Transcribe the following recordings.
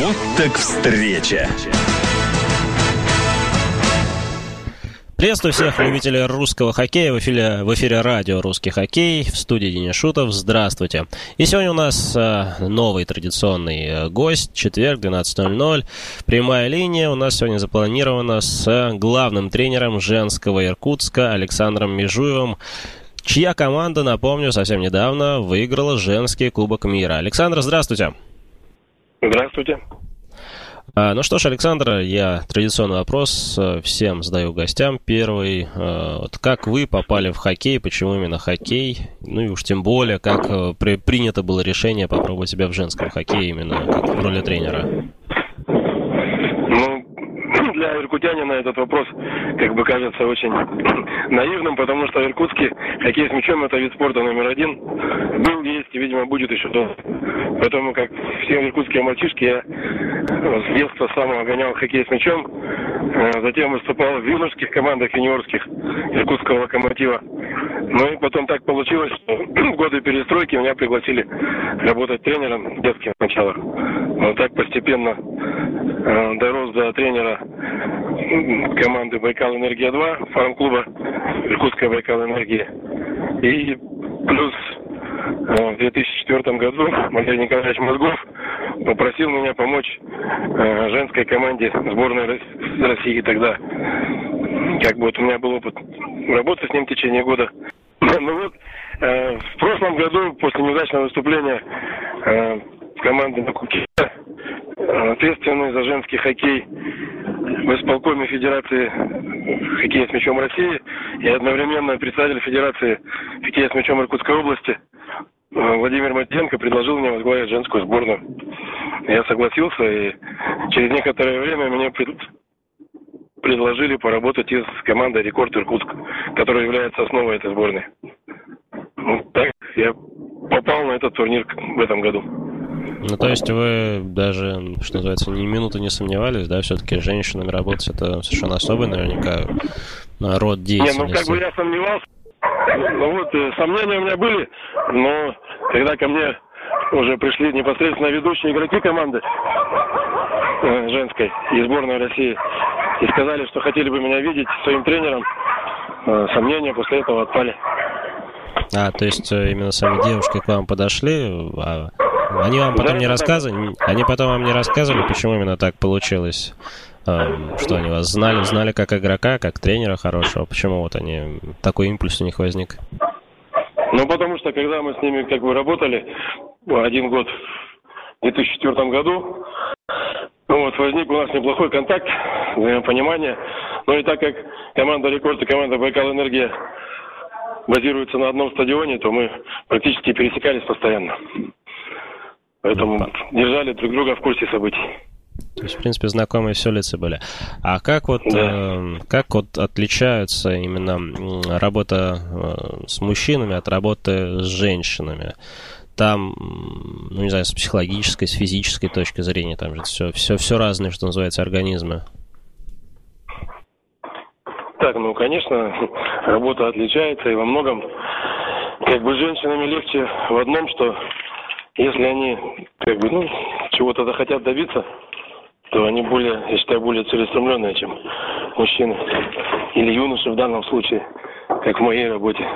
Вот так встреча. Приветствую всех любителей русского хоккея. В эфире, в эфире радио «Русский хоккей». В студии Денис Шутов. Здравствуйте. И сегодня у нас э, новый традиционный э, гость. Четверг, 12.00. Прямая линия у нас сегодня запланирована с главным тренером женского Иркутска Александром Межуевым чья команда, напомню, совсем недавно выиграла женский Кубок мира. Александр, здравствуйте. Здравствуйте. А, ну что ж, Александр, я традиционный вопрос э, всем задаю гостям. Первый, э, вот как вы попали в хоккей, почему именно хоккей? Ну и уж тем более, как э, при, принято было решение попробовать себя в женском хоккее именно как в роли тренера? Иркутянина этот вопрос, как бы кажется, очень наивным, потому что в Иркутске хоккей с мячом это вид спорта номер один. Был, есть и, видимо, будет еще долго. Поэтому, как все иркутские мальчишки, я с детства самого гонял хоккей с мячом. Э, затем выступал в юношеских командах юниорских иркутского локомотива. Ну и потом так получилось, что в годы перестройки меня пригласили работать тренером детских сначала. Вот так постепенно э, дорос до тренера команды Байкал Энергия 2, фарм-клуба Иркутская Байкал Энергия. И плюс э, в 2004 году Валерий Николаевич Мозгов попросил меня помочь э, женской команде сборной России тогда. Как бы вот у меня был опыт работы с ним в течение года. Ну вот, э, в прошлом году, после неудачного выступления команды на Куке, ответственный за женский хоккей в исполкоме Федерации хоккея с мячом России и одновременно председатель Федерации хоккея с мячом Иркутской области э, Владимир Матенко предложил мне возглавить женскую сборную. Я согласился, и через некоторое время мне предложили поработать и с командой «Рекорд Иркутск», которая является основой этой сборной. Ну, так я попал на этот турнир в этом году. Ну, то есть вы даже, что называется, ни минуты не сомневались, да, все-таки женщинами работать это совершенно особый наверняка род деятельности. Не, ну как бы я сомневался. Ну вот, э, сомнения у меня были, но когда ко мне уже пришли непосредственно ведущие игроки команды э, женской и сборной России и сказали, что хотели бы меня видеть своим тренером, э, сомнения после этого отпали. А, то есть именно сами девушки к вам подошли, а они вам потом не рассказывали? Они потом вам не рассказывали, почему именно так получилось? Эм, что они вас знали, знали как игрока, как тренера хорошего? Почему вот они, такой импульс у них возник? Ну, потому что, когда мы с ними как бы работали один год в 2004 году, ну, вот возник у нас неплохой контакт, взаимопонимание. Ну и так как команда Рекорд и команда Байкал Энергия базируются на одном стадионе, то мы практически пересекались постоянно. Поэтому держали друг друга в курсе событий. То есть, в принципе, знакомые все лица были. А как вот, да. э, как вот отличаются именно работа э, с мужчинами от работы с женщинами? Там, ну не знаю, с психологической, с физической точки зрения, там же все, все, все разные, что называется, организмы. Так, ну, конечно, работа отличается, и во многом, как бы, женщинами легче в одном, что если они как бы, ну, чего-то захотят добиться, то они более, я считаю, более целеустремленные, чем мужчины. Или юноши в данном случае, как в моей работе.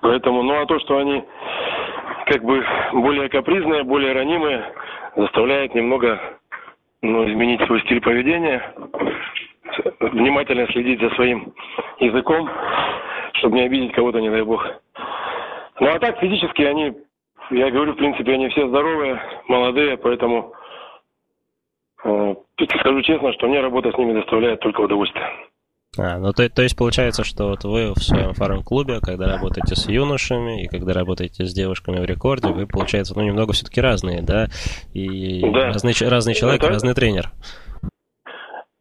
Поэтому, ну а то, что они как бы более капризные, более ранимые, заставляет немного ну, изменить свой стиль поведения, внимательно следить за своим языком, чтобы не обидеть кого-то, не дай бог. Ну а так физически они я говорю, в принципе, они все здоровые, молодые, поэтому э, скажу честно, что мне работа с ними доставляет только удовольствие. А, ну то, то есть получается, что вот вы в своем фарм-клубе, когда работаете с юношами и когда работаете с девушками в рекорде, вы, получается, ну немного все-таки разные, да? И да. Разный, разный человек, Это... разный тренер.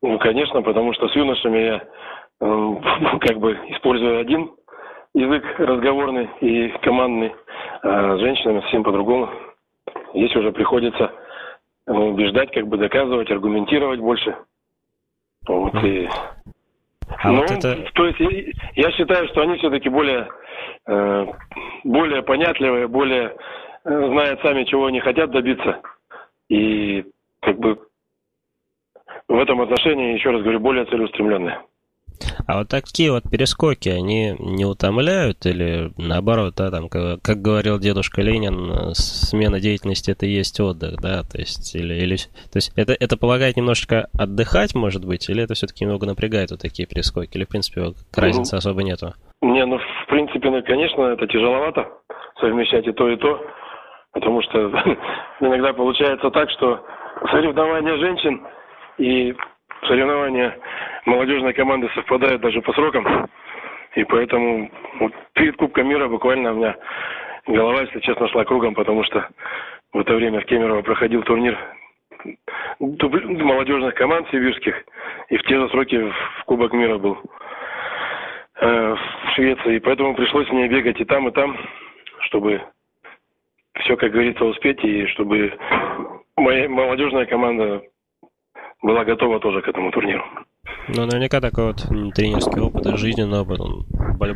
Ну, конечно, потому что с юношами я э, как бы использую один язык разговорный и командный, а с женщинами совсем по-другому. Здесь уже приходится ну, убеждать, как бы доказывать, аргументировать больше. Вот и... А ну, вот это... то есть я считаю, что они все-таки более, э, более понятливые, более э, знают сами, чего они хотят добиться. И как бы в этом отношении, еще раз говорю, более целеустремленные. А вот такие вот перескоки, они не утомляют или наоборот, да, там, как, как говорил дедушка Ленин, смена деятельности это и есть отдых, да, то есть, или, или, то есть это, это помогает немножечко отдыхать, может быть, или это все-таки немного напрягает вот такие перескоки, или, в принципе, разницы особо нету? Не, ну, в принципе, ну, конечно, это тяжеловато совмещать и то, и то, потому что иногда получается так, что соревнования женщин и соревнования молодежной команды совпадают даже по срокам. И поэтому вот перед Кубком мира буквально у меня голова, если честно, шла кругом, потому что в это время в Кемерово проходил турнир молодежных команд сибирских, и в те же сроки в Кубок мира был э, в Швеции. И поэтому пришлось мне бегать и там, и там, чтобы все, как говорится, успеть, и чтобы моя молодежная команда была готова тоже к этому турниру. Ну, наверняка такой вот тренерский опыт и жизненный опыт, он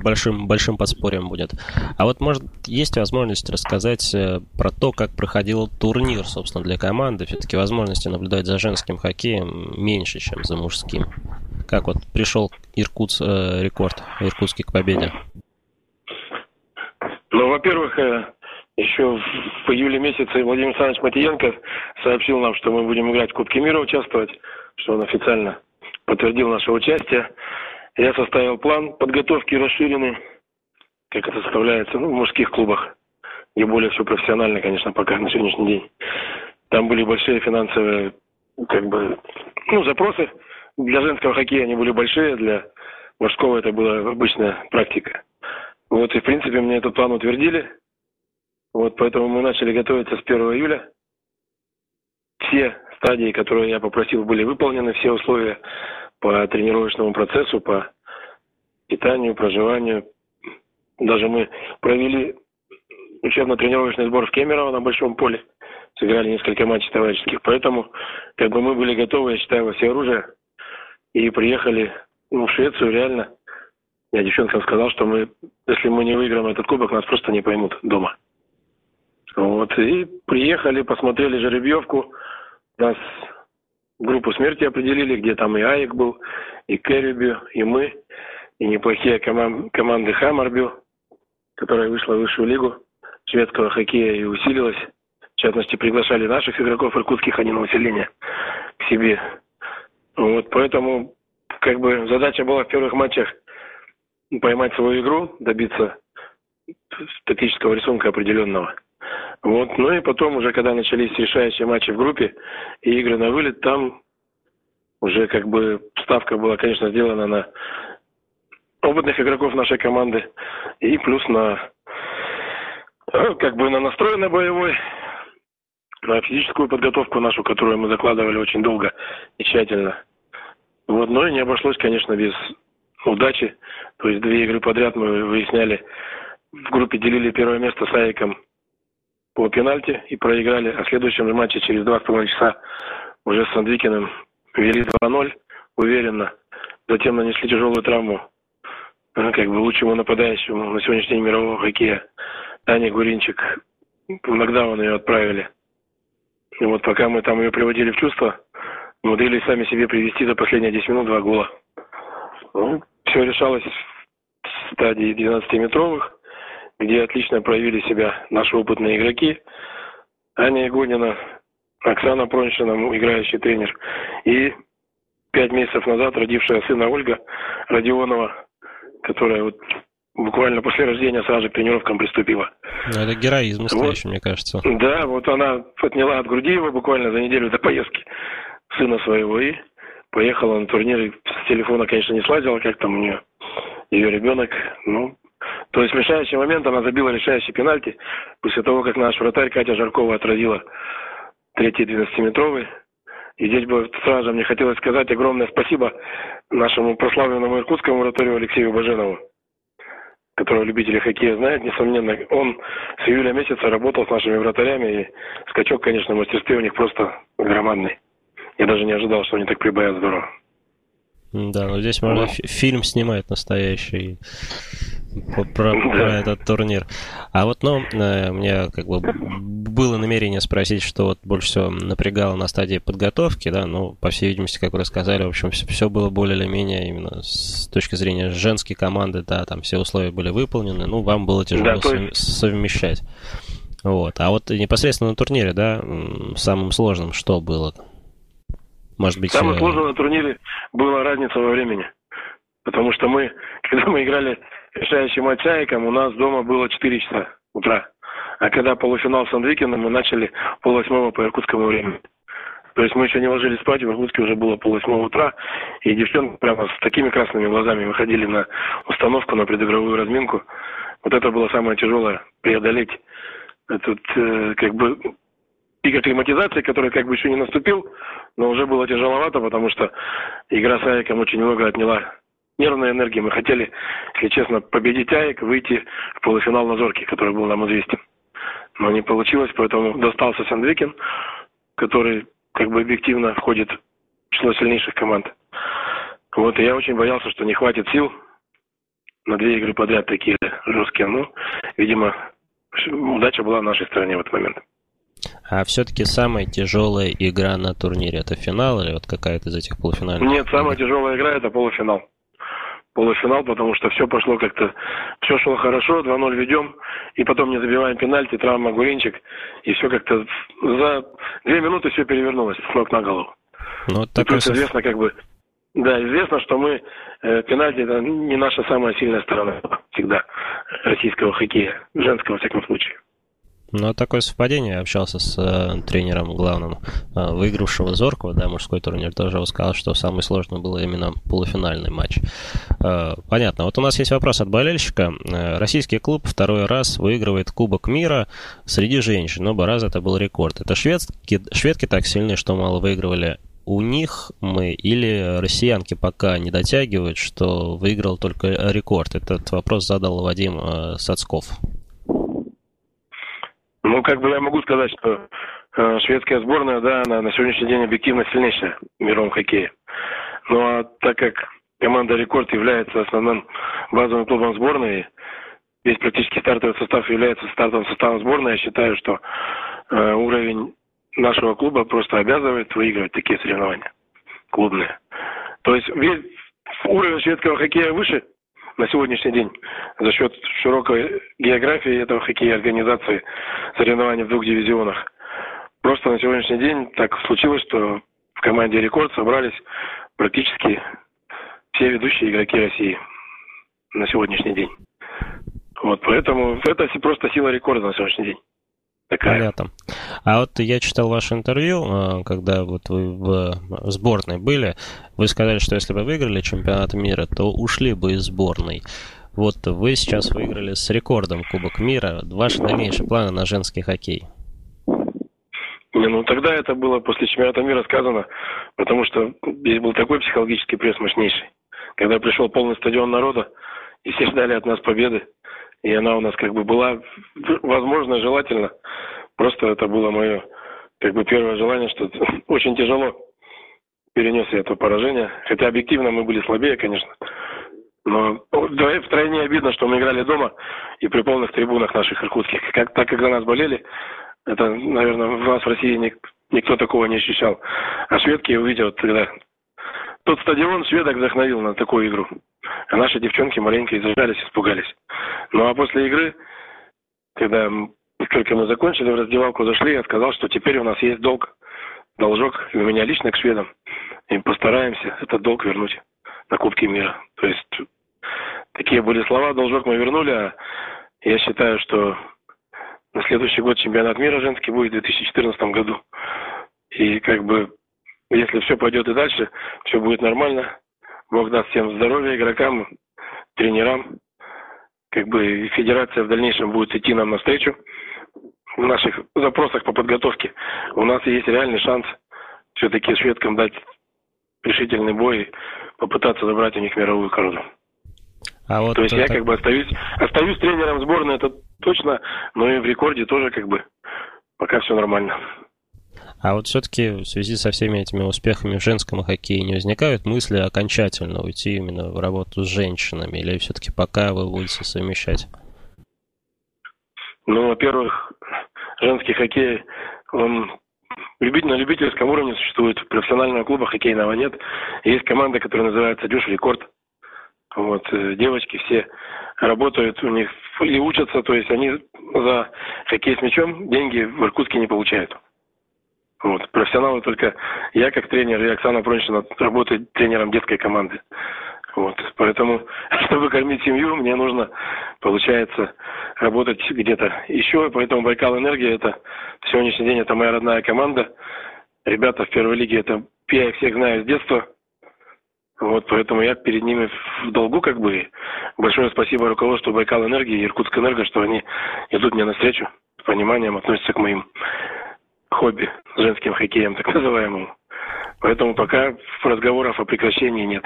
большим, большим подспорьем будет. А вот, может, есть возможность рассказать э, про то, как проходил турнир, собственно, для команды? Все-таки возможности наблюдать за женским хоккеем меньше, чем за мужским. Как вот пришел Иркутс, э, рекорд Иркутский к победе? Ну, во-первых, э, еще в июле месяце Владимир Александрович Матиенко сообщил нам, что мы будем играть в Кубке мира участвовать, что он официально подтвердил наше участие. Я составил план подготовки расширенный, как это составляется ну, в мужских клубах, где более все профессионально, конечно, пока на сегодняшний день. Там были большие финансовые как бы, ну, запросы. Для женского хоккея они были большие, для мужского это была обычная практика. Вот и, в принципе, мне этот план утвердили. Вот поэтому мы начали готовиться с 1 июля. Все стадии, которые я попросил, были выполнены, все условия по тренировочному процессу, по питанию, проживанию. Даже мы провели учебно-тренировочный сбор в Кемерово на большом поле. Сыграли несколько матчей товарищеских. Поэтому как бы мы были готовы, я считаю, во все оружие. И приехали ну, в Швецию реально. Я девчонкам сказал, что мы, если мы не выиграем этот кубок, нас просто не поймут дома. Вот, и приехали, посмотрели жеребьевку. Нас группу смерти определили, где там и Аик был, и Кэрриби, и мы, и неплохие коман- команды Хаммербю, которая вышла в высшую лигу шведского хоккея и усилилась. В частности, приглашали наших игроков иркутских, а не на усиление к себе. Вот, поэтому, как бы, задача была в первых матчах поймать свою игру, добиться статического рисунка определенного – вот. Ну и потом уже, когда начались решающие матчи в группе и игры на вылет, там уже как бы ставка была, конечно, сделана на опытных игроков нашей команды и плюс на э, как бы на настрой на боевой, на физическую подготовку нашу, которую мы закладывали очень долго и тщательно. Вот, но и не обошлось, конечно, без удачи. То есть две игры подряд мы выясняли. В группе делили первое место с Айком по пенальти и проиграли. А в следующем матче через два с половиной часа уже с Сандвикиным вели 2-0 уверенно. Затем нанесли тяжелую травму э, как бы лучшему нападающему на сегодняшний день мирового хоккея Тане Гуринчик. В нокдаун ее отправили. И вот пока мы там ее приводили в чувство, умудрились сами себе привести до последних 10 минут два гола. Ну, все решалось в стадии 12-метровых где отлично проявили себя наши опытные игроки. Аня Игонина, Оксана Проншина, играющий тренер, и пять месяцев назад родившая сына Ольга Родионова, которая вот буквально после рождения сразу к тренировкам приступила. Ну, это героизм настоящий, вот, мне кажется. Да, вот она отняла от груди его буквально за неделю до поездки сына своего и поехала на турнир. И с телефона, конечно, не слазила, как там у нее ее ребенок. Ну, то есть в решающий момент она забила решающий пенальти после того, как наш вратарь Катя Жаркова отразила третий 12-метровый. И здесь бы сразу же мне хотелось сказать огромное спасибо нашему прославленному иркутскому вратарю Алексею Баженову, которого любители хоккея знают, несомненно. Он с июля месяца работал с нашими вратарями, и скачок, конечно, в мастерстве у них просто громадный. Я даже не ожидал, что они так прибавят здорово. Да, ну здесь можно фильм снимать настоящий про, про этот турнир. А вот, ну, э, мне как бы было намерение спросить, что вот больше всего напрягало на стадии подготовки, да, ну, по всей видимости, как вы рассказали, в общем, все, все было более или менее именно с точки зрения женской команды, да, там все условия были выполнены, ну, вам было тяжело да, есть... совмещать. Вот. А вот непосредственно на турнире, да, самым сложным что было? Может быть... Самое э... сложное на турнире была разница во времени. Потому что мы, когда мы играли решающий матч у нас дома было 4 часа утра. А когда полуфинал с Андвикиным, мы начали полвосьмого по иркутскому времени. То есть мы еще не ложились спать, в Иркутске уже было полвосьмого утра, и девчонки прямо с такими красными глазами выходили на установку, на предыгровую разминку. Вот это было самое тяжелое, преодолеть этот, э, как бы, пик акклиматизации, который как бы еще не наступил, но уже было тяжеловато, потому что игра с Айком очень много отняла нервной энергии. Мы хотели, если честно, победить АЭК, выйти в полуфинал на Зорке, который был нам известен. Но не получилось, поэтому достался Сандвикин, который как бы объективно входит в число сильнейших команд. Вот, и я очень боялся, что не хватит сил на две игры подряд такие жесткие. Ну, видимо, удача была на нашей стороне в этот момент. А все-таки самая тяжелая игра на турнире это финал или вот какая-то из этих полуфинальных? Нет, самая тяжелая игра это полуфинал полуфинал, потому что все пошло как-то, все шло хорошо, 2-0 ведем, и потом не забиваем пенальти, травма Гуринчик, и все как-то за две минуты все перевернулось с ног на голову. Ну, вот такой... То известно как бы, да, известно, что мы, э, пенальти это не наша самая сильная сторона всегда российского хоккея, женского во всяком случае. Ну, такое совпадение. Я общался с э, тренером главным э, выигравшего Зоркова, да, мужской турнир, тоже сказал, что самый сложный был именно полуфинальный матч. Э, понятно. Вот у нас есть вопрос от болельщика. Э, российский клуб второй раз выигрывает Кубок мира среди женщин. Оба раза это был рекорд. Это шведки, шведки так сильны, что мало выигрывали у них мы или россиянки пока не дотягивают, что выиграл только рекорд? Этот вопрос задал Вадим э, Сацков. Ну, как бы я могу сказать, что э, шведская сборная, да, она на сегодняшний день объективно сильнейшая в мировом хоккее. Ну, а так как команда «Рекорд» является основным базовым клубом сборной, весь практически стартовый состав является стартовым составом сборной, я считаю, что э, уровень нашего клуба просто обязывает выигрывать такие соревнования клубные. То есть весь уровень шведского хоккея выше – на сегодняшний день за счет широкой географии этого хоккея, организации соревнований в двух дивизионах. Просто на сегодняшний день так случилось, что в команде «Рекорд» собрались практически все ведущие игроки России на сегодняшний день. Вот, поэтому это просто сила рекорда на сегодняшний день такая. Понятно. А вот я читал ваше интервью, а, когда вот вы в сборной были, вы сказали, что если бы выиграли чемпионат мира, то ушли бы из сборной. Вот вы сейчас выиграли с рекордом Кубок мира. Ваши дальнейшие планы на женский хоккей? Не, ну тогда это было после чемпионата мира сказано, потому что здесь был такой психологический пресс мощнейший. Когда пришел полный стадион народа, и все ждали от нас победы, и она у нас как бы была, возможно, желательно. Просто это было мое как бы первое желание, что очень тяжело перенес я это поражение. Хотя объективно мы были слабее, конечно. Но втройне обидно, что мы играли дома и при полных трибунах наших иркутских. Как, так как за нас болели, это, наверное, в нас в России ник, никто такого не ощущал. А шведки, увидел тогда тот стадион шведок вдохновил на такую игру. А наши девчонки маленько зажались, испугались. Ну а после игры, когда только мы закончили, в раздевалку зашли, я сказал, что теперь у нас есть долг, должок у меня лично к шведам. И постараемся этот долг вернуть на Кубке мира. То есть такие были слова, должок мы вернули, а я считаю, что на следующий год чемпионат мира женский будет в 2014 году. И как бы если все пойдет и дальше, все будет нормально. Бог даст всем здоровья, игрокам, тренерам. Как бы федерация в дальнейшем будет идти нам навстречу в наших запросах по подготовке. У нас есть реальный шанс все-таки шведкам дать решительный бой и попытаться забрать у них мировую корону. А вот То есть это... я как бы остаюсь, остаюсь тренером сборной, это точно, но и в рекорде тоже как бы пока все нормально. А вот все-таки в связи со всеми этими успехами в женском хоккее не возникают мысли окончательно уйти именно в работу с женщинами? Или все-таки пока вы будете совмещать? Ну, во-первых, женский хоккей, он на любительском уровне существует. Профессионального клуба хоккейного нет. Есть команда, которая называется «Дюш Рекорд». Вот, э, девочки все работают у них или учатся, то есть они за хоккей с мячом деньги в Иркутске не получают. Вот. Профессионалы только я как тренер и Оксана Прончина работает тренером детской команды. Вот. Поэтому, чтобы кормить семью, мне нужно, получается, работать где-то еще. Поэтому Байкал Энергия это сегодняшний день это моя родная команда. Ребята в первой лиге это я их всех знаю с детства. Вот, поэтому я перед ними в долгу как бы. Большое спасибо руководству Байкал Энергии и Иркутск Энерго, что они идут мне навстречу, с пониманием относятся к моим хобби, женским хоккеем так называемым. Поэтому пока разговоров о прекращении нет.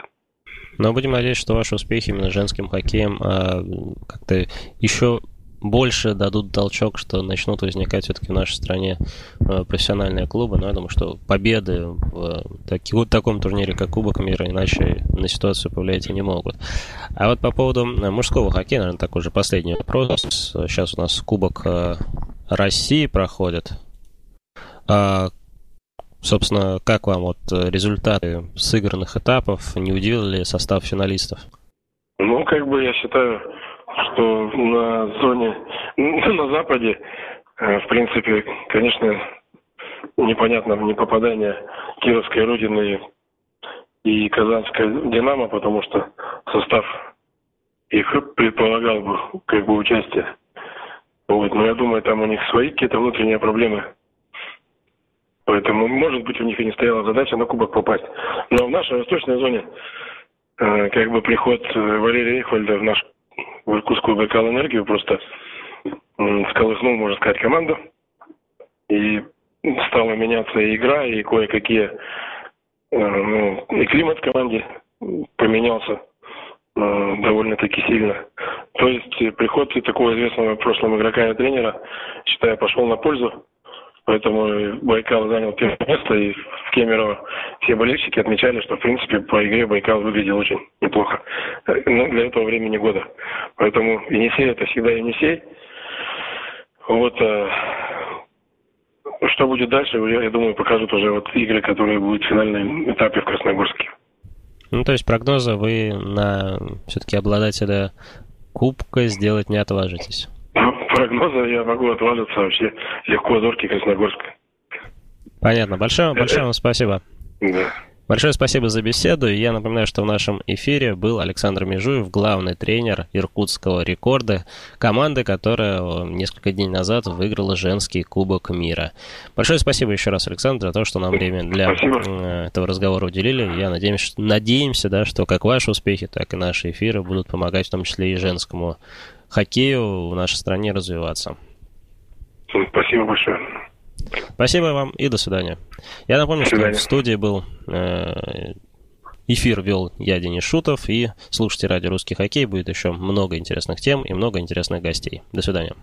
Но будем надеяться, что ваши успехи именно женским хоккеем а, как-то еще больше дадут толчок, что начнут возникать все-таки в нашей стране э, профессиональные клубы. Но я думаю, что победы в таки, в таком турнире, как Кубок мира, иначе на ситуацию повлиять и не могут. А вот по поводу мужского хоккея, наверное, такой же последний вопрос. Сейчас у нас Кубок России проходит. А, собственно, как вам вот результаты сыгранных этапов? Не удивил ли состав финалистов? Ну, как бы я считаю, что на зоне, на Западе, э, в принципе, конечно, непонятно не попадание Кировской Родины и Казанской Динамо, потому что состав их предполагал бы как бы участие. Вот, но я думаю, там у них свои какие-то внутренние проблемы. Поэтому, может быть, у них и не стояла задача на кубок попасть. Но в нашей восточной зоне э, как бы приход э, Валерия Ихвальда в наш в Иркутскую Байкал Энергию просто всколыхнул, можно сказать, команду. И стала меняться и игра, и кое-какие, э, ну, и климат в команде поменялся э, довольно-таки сильно. То есть приход такого известного в прошлом игрока и тренера, считаю, пошел на пользу. Поэтому Байкал занял первое место, и в Кемерово все болельщики отмечали, что, в принципе, по игре Байкал выглядел очень неплохо ну, для этого времени года. Поэтому Енисей – это всегда Енисей. Вот, а, что будет дальше, я, я думаю, покажут уже вот игры, которые будут в финальном этапе в Красногорске. Ну, то есть прогноза вы на все-таки обладателя кубка сделать не отважитесь? Прогноза я могу отвалиться вообще легко зоркий Красногорск. Понятно. Большое, большое вам спасибо. Да. Большое спасибо за беседу. И я напоминаю, что в нашем эфире был Александр Межуев, главный тренер иркутского рекорда, команды, которая несколько дней назад выиграла женский Кубок мира. Большое спасибо еще раз, Александр, за то, что нам время для спасибо. Этого разговора уделили. Я надеюсь, надеемся, да, что как ваши успехи, так и наши эфиры будут помогать, в том числе и женскому хоккею в нашей стране развиваться. Спасибо большое. Спасибо вам и до свидания. Я напомню, что в студии был э, эфир вел я, Денис Шутов, и слушайте радио «Русский хоккей». Будет еще много интересных тем и много интересных гостей. До свидания.